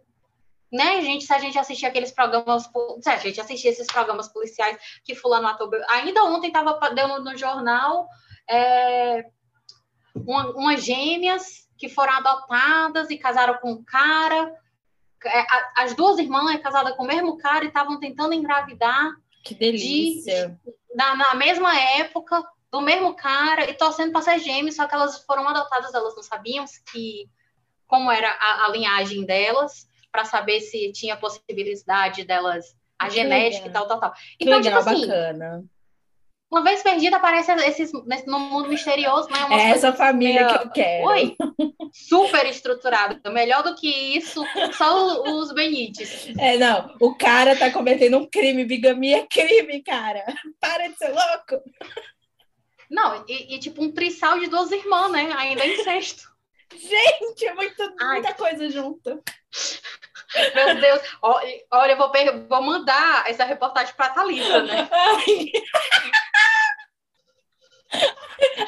A: né, gente? Se a gente assistir aqueles programas, se a gente assistir esses programas policiais que fulano matou, ainda ontem estava dando no jornal é, uma, umas gêmeas que foram adotadas e casaram com um cara é, as duas irmãs é casada com o mesmo cara e estavam tentando engravidar.
B: Que delícia!
A: De, na, na, mesma época, do mesmo cara, e torcendo para ser gêmeos, só que elas foram adotadas, elas não sabiam que, como era a, a linhagem delas, para saber se tinha possibilidade delas, a que genética legal. e tal, tal, tal.
B: Então, que legal, tipo assim, bacana.
A: Uma vez perdida, aparece esses, no mundo misterioso, né?
B: É essa família meio... que eu quero.
A: Oi! Super estruturada. Melhor do que isso, só os Benites.
B: É, não. O cara tá cometendo um crime. Bigamia é crime, cara. Para de ser louco.
A: Não, e, e tipo um trisal de duas irmãs, né? Ainda em sexto.
B: Gente, é muito, muita coisa junto.
A: Meu Deus, olha, eu vou, vou mandar essa reportagem para a Thalissa, né?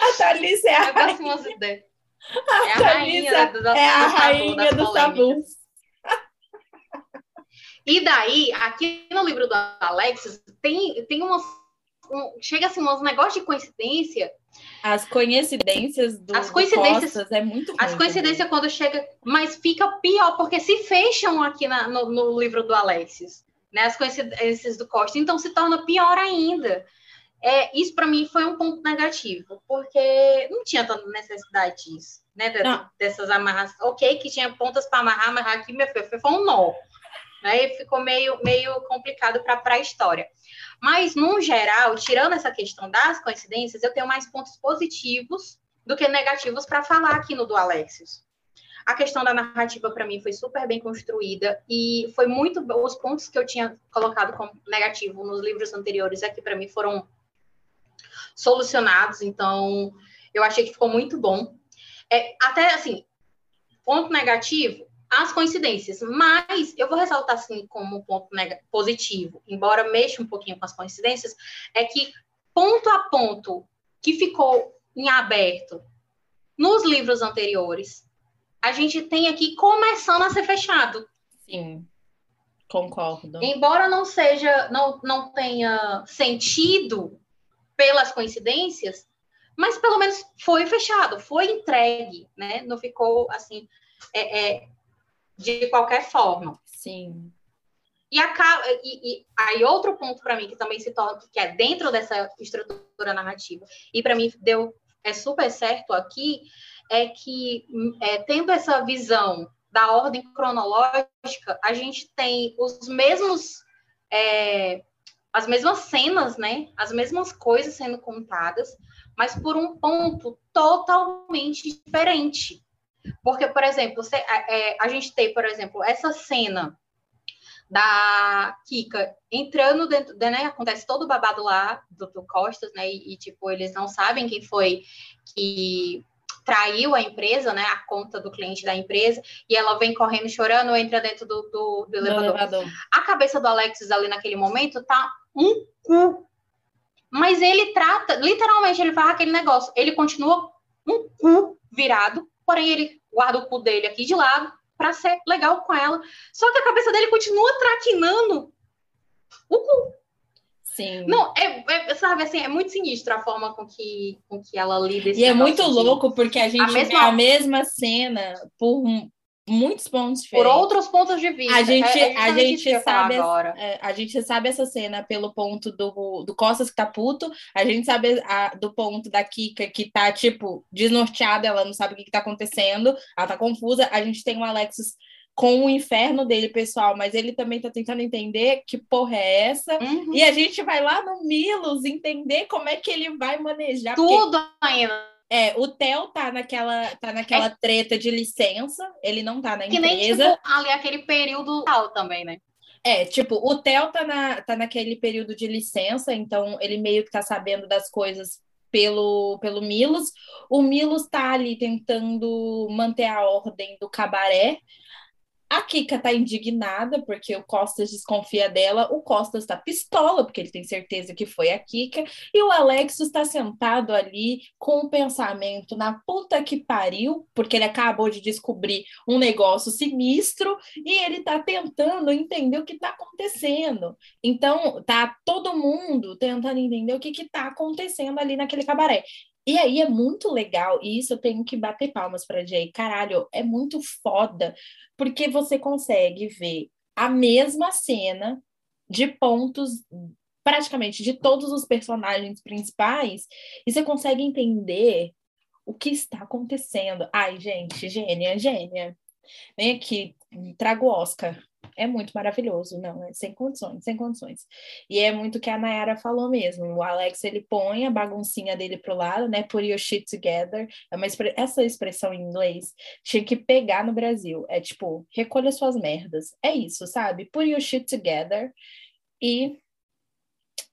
B: A Thalissa é a
A: eu rainha. Umas ideias.
B: É a, a rainha, do, é a rainha do tabu.
A: E daí, aqui no livro do Alexis, tem, tem umas. Um, chega assim, uns negócios de coincidência
B: as coincidências do, as coincidências, do é muito
A: As coincidências também. quando chega, mas fica pior, porque se fecham aqui na, no, no, livro do Alexis, né? As coincidências do Costa, então se torna pior ainda. É, isso para mim foi um ponto negativo, porque não tinha tanta necessidade disso, né? Dessas, dessas amarras. Ok, que tinha pontas para amarrar, mas aqui, meu filho, foi um nó. Né? E ficou meio, meio complicado para a história. Mas, no geral, tirando essa questão das coincidências, eu tenho mais pontos positivos do que negativos para falar aqui no do Alexios. A questão da narrativa, para mim, foi super bem construída e foi muito. Os pontos que eu tinha colocado como negativo nos livros anteriores aqui, para mim, foram solucionados. Então, eu achei que ficou muito bom. É, até assim, ponto negativo, as coincidências. Mas eu vou ressaltar assim como ponto positivo, embora mexa um pouquinho com as coincidências, é que ponto a ponto que ficou em aberto nos livros anteriores, a gente tem aqui começando a ser fechado.
B: Sim. Concordo.
A: Embora não seja, não, não tenha sentido pelas coincidências, mas pelo menos foi fechado, foi entregue, né? Não ficou assim é, é, de qualquer forma.
B: Sim.
A: E, e, e aí outro ponto para mim que também se torna que é dentro dessa estrutura narrativa e para mim deu é super certo aqui é que é, tendo essa visão da ordem cronológica a gente tem os mesmos é, as mesmas cenas né as mesmas coisas sendo contadas mas por um ponto totalmente diferente porque, por exemplo, você, é, a gente tem, por exemplo, essa cena da Kika entrando dentro, né? Acontece todo o babado lá do, do Costas, né? E, e, tipo, eles não sabem quem foi que traiu a empresa, né? A conta do cliente da empresa, e ela vem correndo chorando, entra dentro do, do, do elevador. elevador. A cabeça do Alexis ali naquele momento tá um cu. Mas ele trata, literalmente, ele faz aquele negócio. Ele continua um cu virado porém ele guarda o cu dele aqui de lado para ser legal com ela. Só que a cabeça dele continua traquinando o cu.
B: Sim.
A: Não, é, é, sabe, assim, é muito sinistro a forma com que, com que ela lida
B: esse E é muito louco, porque a gente a mesma... vê a mesma cena por muitos pontos
A: diferentes. Por outros pontos de vista.
B: A gente, é, é a gente sabe agora. É, a gente sabe essa cena pelo ponto do, do Costas que tá puto, a gente sabe a, do ponto da Kika que tá, tipo, desnorteada, ela não sabe o que, que tá acontecendo, ela tá confusa. A gente tem o Alexis com o inferno dele, pessoal, mas ele também tá tentando entender que porra é essa. Uhum. E a gente vai lá no Milos entender como é que ele vai manejar.
A: Tudo porque... ainda
B: é, o Theo tá naquela, tá naquela é. treta de licença, ele não tá na que empresa.
A: Que nem, tipo, ali aquele período tal também, né?
B: É, tipo, o Theo tá, na, tá naquele período de licença, então ele meio que tá sabendo das coisas pelo, pelo Milos. O Milos tá ali tentando manter a ordem do cabaré, a Kika tá indignada porque o Costas desconfia dela, o Costas tá pistola porque ele tem certeza que foi a Kika, e o Alex está sentado ali com o um pensamento na puta que pariu, porque ele acabou de descobrir um negócio sinistro e ele tá tentando entender o que tá acontecendo. Então, tá todo mundo tentando entender o que que tá acontecendo ali naquele cabaré. E aí é muito legal, e isso eu tenho que bater palmas para Jay. Caralho, é muito foda, porque você consegue ver a mesma cena de pontos praticamente de todos os personagens principais, e você consegue entender o que está acontecendo. Ai, gente, gênia, gênia. Vem aqui, traga o Oscar. É muito maravilhoso, não, é sem condições, sem condições. E é muito o que a Nayara falou mesmo. O Alex ele põe a baguncinha dele pro lado, né? Put your shit together. É uma essa expressão em inglês tinha que pegar no Brasil. É tipo, recolha suas merdas. É isso, sabe? Put your shit together e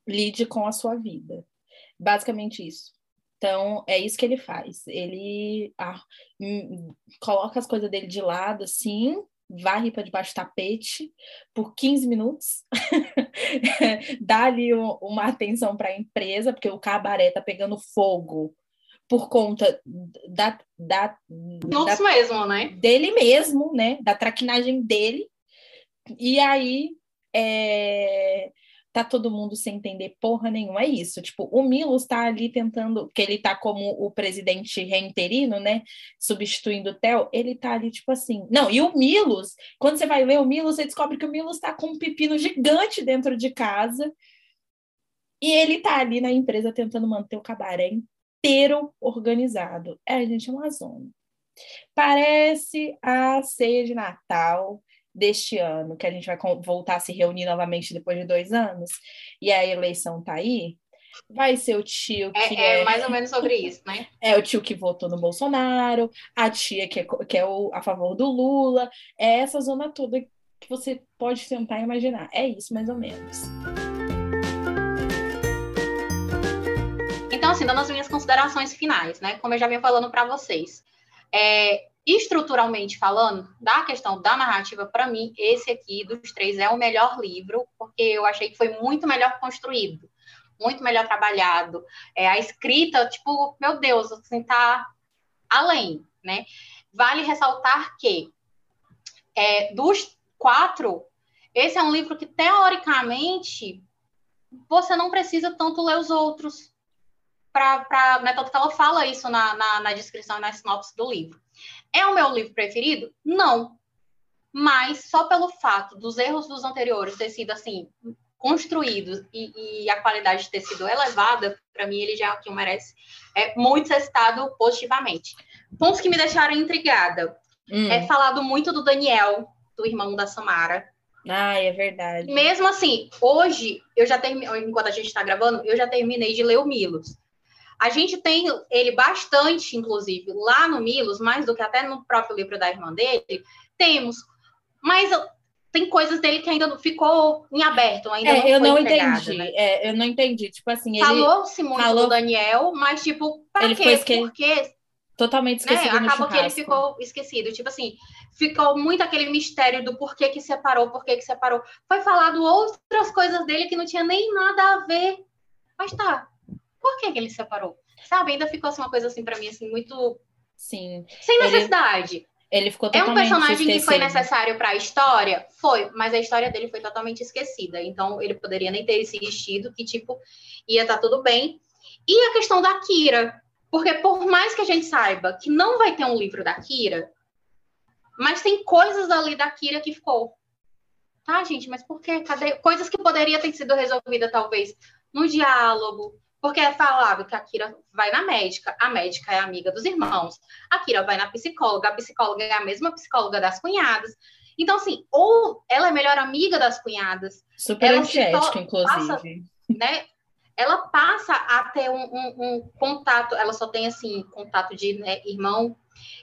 B: lide com a sua vida. Basicamente isso. Então, é isso que ele faz. Ele ah, hum, coloca as coisas dele de lado, assim, varre para debaixo do tapete por 15 minutos, dá ali uma atenção para a empresa, porque o cabaré tá pegando fogo por conta da, da,
A: da mesmo, né?
B: Dele mesmo, né? Da traquinagem dele. E aí é, tá todo mundo sem entender porra nenhuma. É isso. Tipo, o Milos tá ali tentando, que ele tá como o presidente reinterino, né? Substituindo o Theo, ele tá ali, tipo assim. Não, e o Milos, quando você vai ler o Milos, você descobre que o Milos tá com um pepino gigante dentro de casa. E ele tá ali na empresa tentando manter o cabaré inteiro organizado. É, gente, é uma zona. Parece a ceia de Natal deste ano, que a gente vai voltar a se reunir novamente depois de dois anos, e a eleição tá aí, vai ser o tio
A: é,
B: que
A: é, é, mais ou menos sobre isso, né?
B: É o tio que votou no Bolsonaro, a tia que é, que é o, a favor do Lula, é essa zona toda que você pode tentar imaginar. É isso, mais ou menos.
A: Então, assim, dando as minhas considerações finais, né? Como eu já vinha falando para vocês, é, estruturalmente falando, da questão da narrativa, para mim, esse aqui dos três é o melhor livro, porque eu achei que foi muito melhor construído, muito melhor trabalhado. É, a escrita, tipo, meu Deus, assim, tá além, né? Vale ressaltar que é, dos quatro, esse é um livro que, teoricamente, você não precisa tanto ler os outros. Para, né, tanto que ela fala isso na, na, na descrição e na sinopse do livro. É o meu livro preferido? Não. Mas só pelo fato dos erros dos anteriores ter sido assim construídos e, e a qualidade ter sido elevada, para mim ele já é o que merece é muito citado positivamente. Pontos que me deixaram intrigada. Hum. É falado muito do Daniel, do irmão da Samara.
B: Ah, é verdade.
A: Mesmo assim, hoje, eu já terminei, enquanto a gente está gravando, eu já terminei de ler o Milos. A gente tem ele bastante, inclusive, lá no Milos, mais do que até no próprio livro da irmã dele, temos. Mas tem coisas dele que ainda não ficou em aberto, ainda é, não
B: eu
A: não
B: entendi.
A: Né?
B: É, eu não entendi. Tipo assim,
A: falou-se muito falou... do Daniel, mas tipo, para ele quê? Esque... Porque
B: totalmente né, esquecido.
A: Né? Acabou que ele ficou esquecido. Tipo assim, ficou muito aquele mistério do porquê que separou, porquê que separou. Foi falado outras coisas dele que não tinha nem nada a ver. Mas tá, por que, que ele separou? Sabe, ainda ficou assim, uma coisa assim para mim assim muito
B: sim,
A: sem necessidade.
B: Ele... Ele ficou
A: totalmente É um personagem esquecido. que foi necessário para a história? Foi, mas a história dele foi totalmente esquecida. Então, ele poderia nem ter esse vestido, que, tipo, ia estar tá tudo bem. E a questão da Kira. Porque, por mais que a gente saiba que não vai ter um livro da Kira, mas tem coisas ali da Kira que ficou. Tá, gente, mas por quê? Cadê? Coisas que poderiam ter sido resolvidas, talvez, no diálogo, porque é falado que a Kira vai na médica, a médica é amiga dos irmãos, a Kira vai na psicóloga, a psicóloga é a mesma psicóloga das cunhadas. Então, assim, ou ela é melhor amiga das cunhadas.
B: Super antiética, inclusive. Passa,
A: né? Ela passa a ter um, um, um, contato, ela só tem, assim, contato de né, irmão,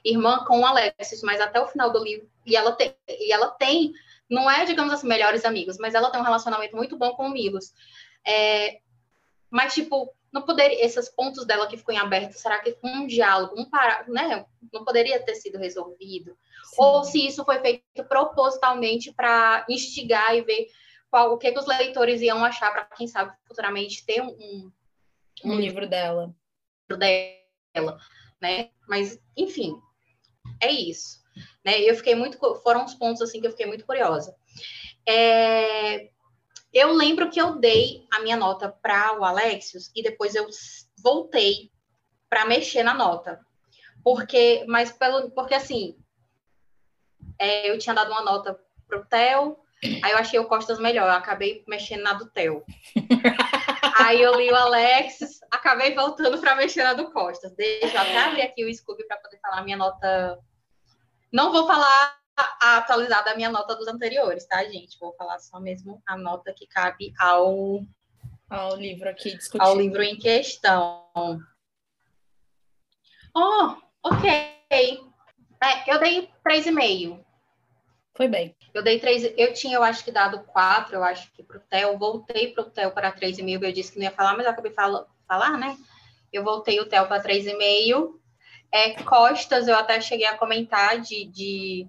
A: irmã com o Alexis, mas até o final do livro. E ela tem, e ela tem não é, digamos assim, melhores amigos, mas ela tem um relacionamento muito bom com o Milos. É, mas, tipo, não poderia, esses pontos dela que ficou em aberto, será que um diálogo, um para, né, não poderia ter sido resolvido? Sim. Ou se isso foi feito propositalmente para instigar e ver qual, o que, que os leitores iam achar para, quem sabe, futuramente ter um, um,
B: um livro dela.
A: dela, né? Mas, enfim, é isso. Né? Eu fiquei muito, foram os pontos assim que eu fiquei muito curiosa. É, eu lembro que eu dei a minha nota para o Alexios e depois eu voltei para mexer na nota. Porque, mas pelo, porque assim, é, eu tinha dado uma nota pro Theo, aí eu achei o Costas melhor, eu acabei mexendo na do Theo. aí eu li o Alexis, acabei voltando para mexer na do Costas. Deixa eu até abrir aqui o Scooby para poder falar a minha nota. Não vou falar a atualizar da minha nota dos anteriores, tá, gente? Vou falar só mesmo a nota que cabe ao,
B: ao livro aqui discutido.
A: Ao livro em questão. Oh, ok. É, eu dei 3,5.
B: Foi bem.
A: Eu dei três, eu tinha, eu acho que dado quatro, eu acho que para o Theo, voltei para o Theo para três e meio, eu disse que não ia falar, mas eu acabei fala, falar, né? Eu voltei o Theo para três e meio. É, Costas, eu até cheguei a comentar de, de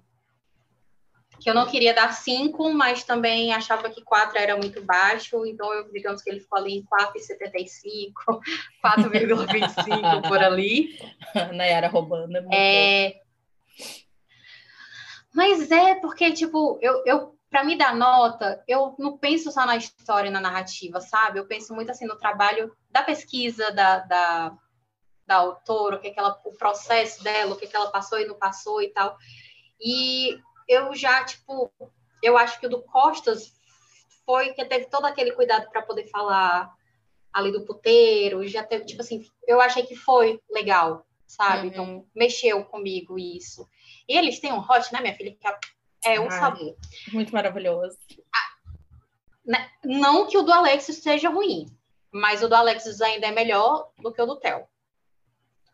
A: que eu não queria dar cinco, mas também achava que quatro era muito baixo, então eu, digamos que ele ficou ali em 4,75, 4,25 por ali.
B: Nayara roubando.
A: É, é mas é porque, tipo, eu, eu para me dar nota, eu não penso só na história e na narrativa, sabe? Eu penso muito assim no trabalho da pesquisa da, da, da autora, o que, é que ela, o processo dela, o que, é que ela passou e não passou e tal. E eu já, tipo, eu acho que o do Costas foi que teve todo aquele cuidado para poder falar ali do puteiro, já teve, tipo assim, eu achei que foi legal, sabe? Uhum. Então, mexeu comigo isso. E eles têm um hot, né, minha filha? Que é um Ai, sabor.
B: Muito maravilhoso. Ah,
A: né? Não que o do Alexis seja ruim, mas o do Alexis ainda é melhor do que o do Theo.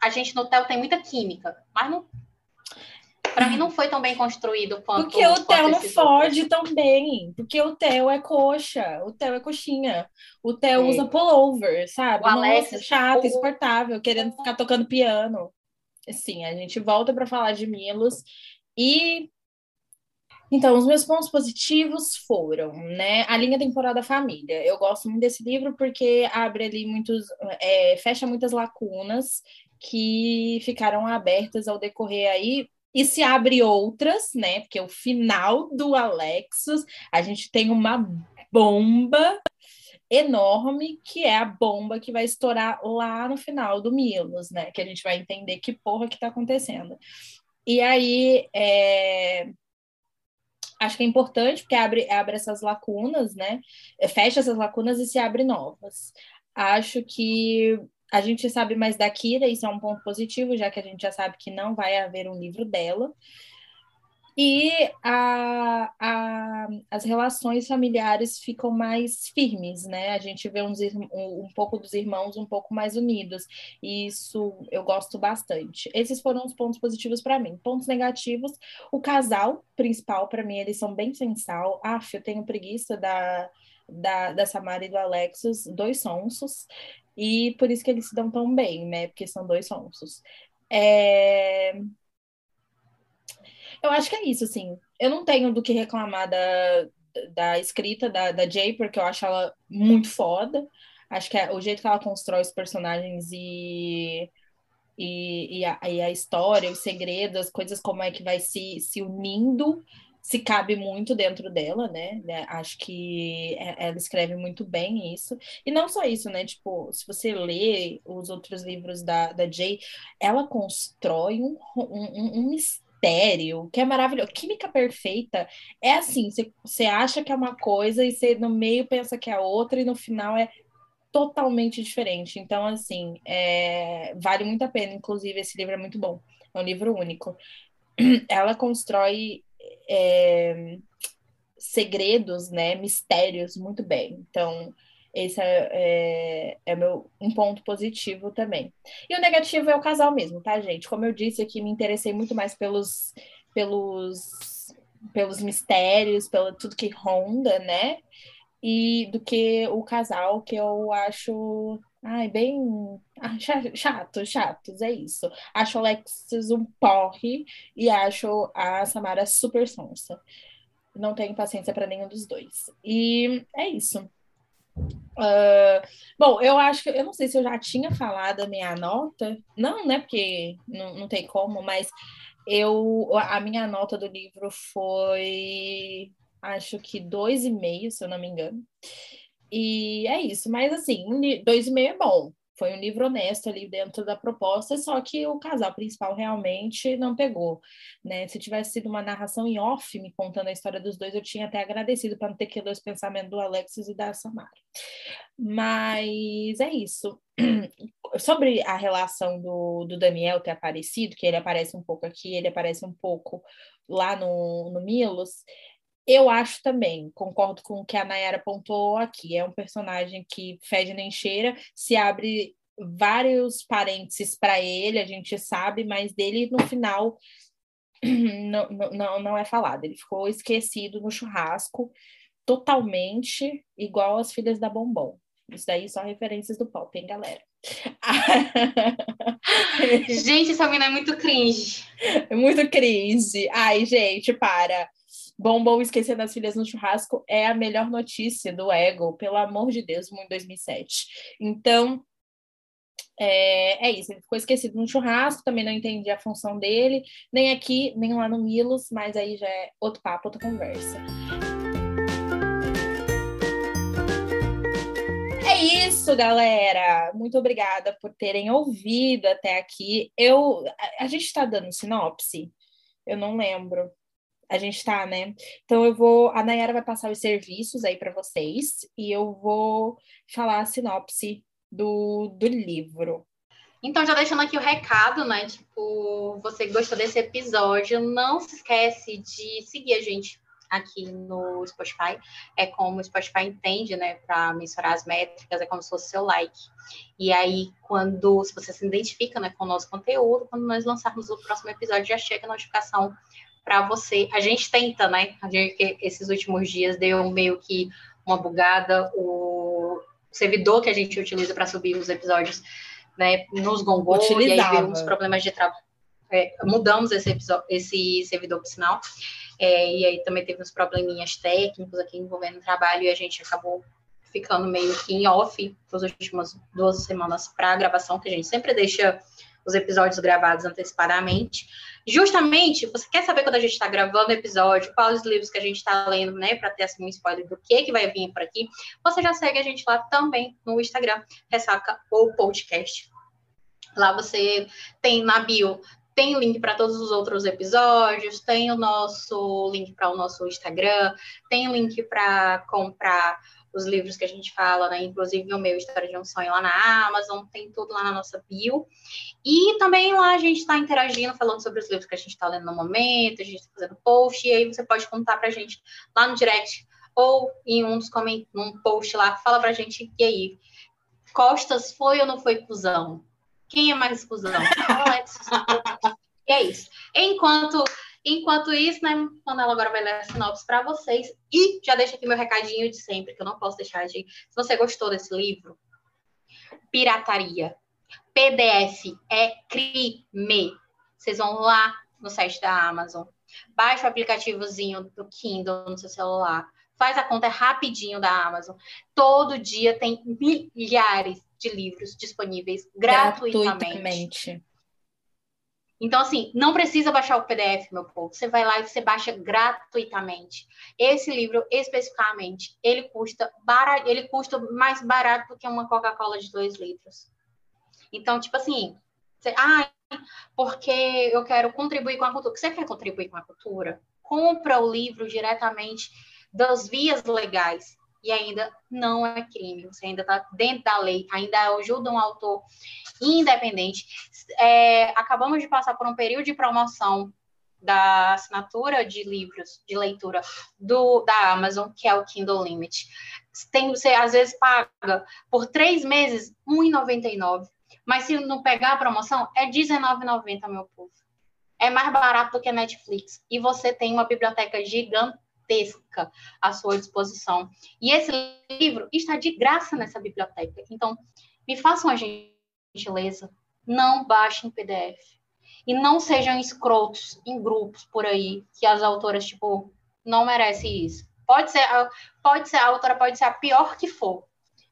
A: A gente no Theo tem muita química, mas não. Pra mim não foi tão bem construído quanto.
B: Porque o Theo não foge tão bem. Porque o Theo é coxa. O Theo é coxinha. O Theo é. usa pullover, sabe? O Nossa, Alexis, chato, o... insuportável, querendo ficar tocando piano sim, a gente volta para falar de Milos e então, os meus pontos positivos foram, né, a linha temporal da família. Eu gosto muito desse livro porque abre ali muitos, é, fecha muitas lacunas que ficaram abertas ao decorrer aí e se abre outras, né? Porque o final do Alexis, a gente tem uma bomba enorme, que é a bomba que vai estourar lá no final do Milos, né? Que a gente vai entender que porra que tá acontecendo. E aí, é... acho que é importante, porque abre, abre essas lacunas, né? Fecha essas lacunas e se abre novas. Acho que a gente sabe mais da Kira, isso é um ponto positivo, já que a gente já sabe que não vai haver um livro dela e a, a, as relações familiares ficam mais firmes, né? A gente vê uns, um, um pouco dos irmãos um pouco mais unidos, e isso eu gosto bastante. Esses foram os pontos positivos para mim. Pontos negativos, o casal principal, para mim, eles são bem sensal. Aff, eu tenho preguiça da, da, da Samara e do Alexis, dois sonsos, e por isso que eles se dão tão bem, né? Porque são dois sonsos. É... Eu acho que é isso, assim. Eu não tenho do que reclamar da, da escrita da, da Jay, porque eu acho ela muito foda. Acho que é, o jeito que ela constrói os personagens e, e, e, a, e a história, os segredos, as coisas como é que vai se, se unindo, se cabe muito dentro dela, né? né? Acho que é, ela escreve muito bem isso. E não só isso, né? Tipo, se você lê os outros livros da, da Jay, ela constrói um, um, um mistério que é maravilhoso. Química perfeita é assim: você acha que é uma coisa e você no meio pensa que é outra, e no final é totalmente diferente. Então, assim, é, vale muito a pena. Inclusive, esse livro é muito bom. É um livro único. Ela constrói é, segredos, né, mistérios muito bem. Então, esse é, é, é, meu, um ponto positivo também. E o negativo é o casal mesmo, tá, gente? Como eu disse aqui, me interessei muito mais pelos, pelos, pelos mistérios, pelo tudo que ronda, né? E do que o casal, que eu acho Ai, bem. Ah, chato, chatos, é isso. Acho Alexis um porre e acho a Samara super sonsa. Não tenho paciência para nenhum dos dois. E é isso. Uh, bom, eu acho que eu não sei se eu já tinha falado a minha nota, não, né? Porque não, não tem como, mas eu a minha nota do livro foi acho que dois e meio, se eu não me engano. E é isso, mas assim, dois e meio é bom foi um livro honesto ali dentro da proposta, só que o casal principal realmente não pegou, né? Se tivesse sido uma narração em off me contando a história dos dois, eu tinha até agradecido para não ter que ler os pensamentos do Alexis e da Samara. Mas é isso. sobre a relação do, do Daniel ter aparecido, que ele aparece um pouco aqui, ele aparece um pouco lá no, no Milos, eu acho também, concordo com o que a Nayara apontou aqui. É um personagem que fede nem cheira, se abre vários parênteses para ele, a gente sabe, mas dele no final não, não, não é falado. Ele ficou esquecido no churrasco, totalmente igual as filhas da Bombom. Isso daí só referências do pop, hein, galera?
A: gente, essa menina é muito cringe.
B: Muito cringe. Ai, gente, para. Bombom esquecer das filhas no churrasco é a melhor notícia do Ego, pelo amor de Deus, em 2007. Então, é, é, isso, ele ficou esquecido no churrasco, também não entendi a função dele, nem aqui, nem lá no Milos, mas aí já é outro papo, outra conversa. É isso, galera. Muito obrigada por terem ouvido até aqui. Eu, a, a gente está dando sinopse? Eu não lembro. A gente está, né? Então eu vou, a Nayara vai passar os serviços aí para vocês e eu vou falar a sinopse do, do livro.
A: Então, já deixando aqui o recado, né? Tipo, você gostou desse episódio, não se esquece de seguir a gente aqui no Spotify. É como o Spotify entende, né? Para mensurar as métricas, é como se fosse seu like. E aí, quando se você se identifica né, com o nosso conteúdo, quando nós lançarmos o próximo episódio, já chega a notificação para você. A gente tenta, né? A gente, esses últimos dias deu meio que uma bugada. O servidor que a gente utiliza para subir os episódios, né, nos gongou Utilizava. e aí veio uns problemas de trabalho. É, mudamos esse, episódio, esse servidor por sinal, é, e aí também teve uns probleminhas técnicos aqui envolvendo o trabalho e a gente acabou ficando meio que em off nas últimas duas semanas para a gravação, que a gente sempre deixa os episódios gravados antecipadamente. Justamente, você quer saber quando a gente está gravando o episódio, quais os livros que a gente está lendo, né, para ter assim um spoiler do que que vai vir por aqui, você já segue a gente lá também no Instagram, Ressaca ou Podcast. Lá você tem na bio tem link para todos os outros episódios, tem o nosso link para o nosso Instagram, tem link para comprar os livros que a gente fala, né? Inclusive o meu História de um Sonho lá na Amazon, tem tudo lá na nossa bio. E também lá a gente está interagindo, falando sobre os livros que a gente está lendo no momento, a gente está fazendo post, e aí você pode contar para a gente lá no direct ou em um dos comentários, num post lá, fala para a gente, e aí, Costas foi ou não foi cuzão? Quem é mais cuzão? Alex. e é isso. Enquanto Enquanto isso, né, Manela agora vai ler a sinopse para vocês. E já deixa aqui meu recadinho de sempre, que eu não posso deixar de. Se você gostou desse livro, pirataria. PDF é crime. Vocês vão lá no site da Amazon, baixa o aplicativozinho do Kindle no seu celular, faz a conta rapidinho da Amazon. Todo dia tem milhares de livros disponíveis gratuitamente. gratuitamente. Então, assim, não precisa baixar o PDF, meu povo. Você vai lá e você baixa gratuitamente. Esse livro, especificamente, ele custa barato, ele custa mais barato do que uma Coca-Cola de 2 litros. Então, tipo assim, você, ah, porque eu quero contribuir com a cultura. Você quer contribuir com a cultura? Compra o livro diretamente das vias legais e ainda não é crime. Você ainda está dentro da lei, ainda ajuda um autor independente. É, acabamos de passar por um período de promoção da assinatura de livros de leitura do, da Amazon, que é o Kindle Limit. Tem, você às vezes paga por três meses R$1,99, mas se não pegar a promoção, é R$19,90, meu povo. É mais barato do que Netflix. E você tem uma biblioteca gigante gigantesca à sua disposição. E esse livro está de graça nessa biblioteca. Então, me façam a gentileza, não baixem PDF. E não sejam escrotos em grupos por aí, que as autoras, tipo, não merecem isso. Pode ser, pode ser, a autora pode ser a pior que for,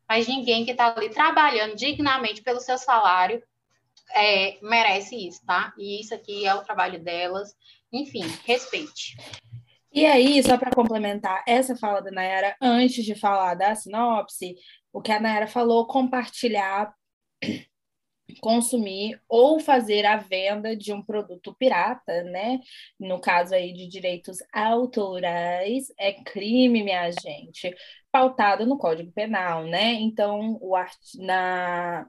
A: mas ninguém que está ali trabalhando dignamente pelo seu salário é, merece isso, tá? E isso aqui é o trabalho delas. Enfim, respeite.
B: E aí, só para complementar essa fala da Nayara, antes de falar da sinopse, o que a Nayara falou, compartilhar, consumir ou fazer a venda de um produto pirata, né? No caso aí de direitos autorais, é crime, minha gente, pautado no Código Penal, né? Então, o art... na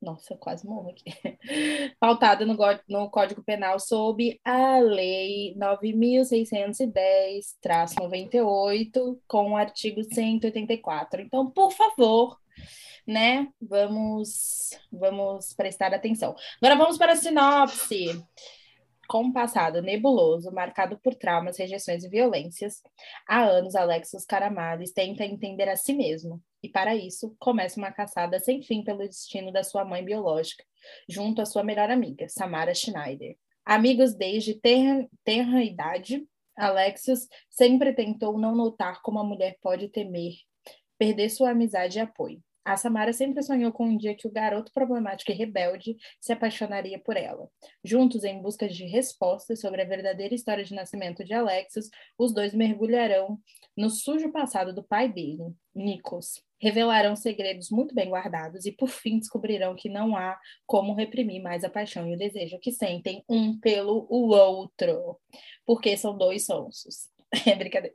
B: Nossa, quase morro aqui. Pautada no, no Código Penal sob a Lei 9.610-98, com o artigo 184. Então, por favor, né? Vamos, vamos prestar atenção. Agora vamos para a sinopse. Com um passado nebuloso, marcado por traumas, rejeições e violências, há anos Alexis Caramares tenta entender a si mesmo, e para isso começa uma caçada sem fim pelo destino da sua mãe biológica, junto à sua melhor amiga, Samara Schneider. Amigos desde tenra, tenra idade, Alexios sempre tentou não notar como a mulher pode temer perder sua amizade e apoio. A Samara sempre sonhou com um dia que o garoto problemático e rebelde se apaixonaria por ela. Juntos, em busca de respostas sobre a verdadeira história de nascimento de Alexis, os dois mergulharão no sujo passado do pai dele, Nikos. Revelarão segredos muito bem guardados e, por fim, descobrirão que não há como reprimir mais a paixão e o desejo que sentem um pelo outro, porque são dois sonsos. É brincadeira.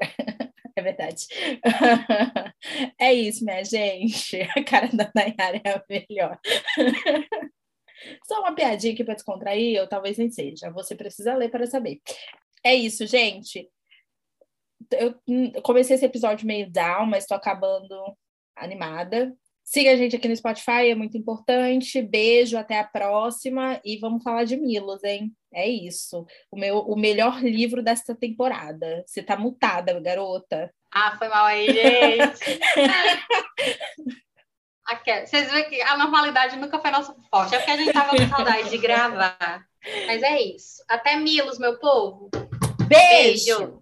B: É verdade. é isso, minha gente. A cara da Nayara é a melhor. Só uma piadinha aqui para descontrair, ou talvez nem seja. Você precisa ler para saber. É isso, gente. Eu comecei esse episódio meio down, mas estou acabando animada. Siga a gente aqui no Spotify, é muito importante. Beijo, até a próxima. E vamos falar de Milos, hein? É isso. O, meu, o melhor livro desta temporada. Você tá mutada, garota.
A: Ah, foi mal aí, gente. Vocês veem que a normalidade nunca foi nosso forte. É porque a gente tava com saudade de gravar. Mas é isso. Até Milos, meu povo.
B: Beijo. Beijo.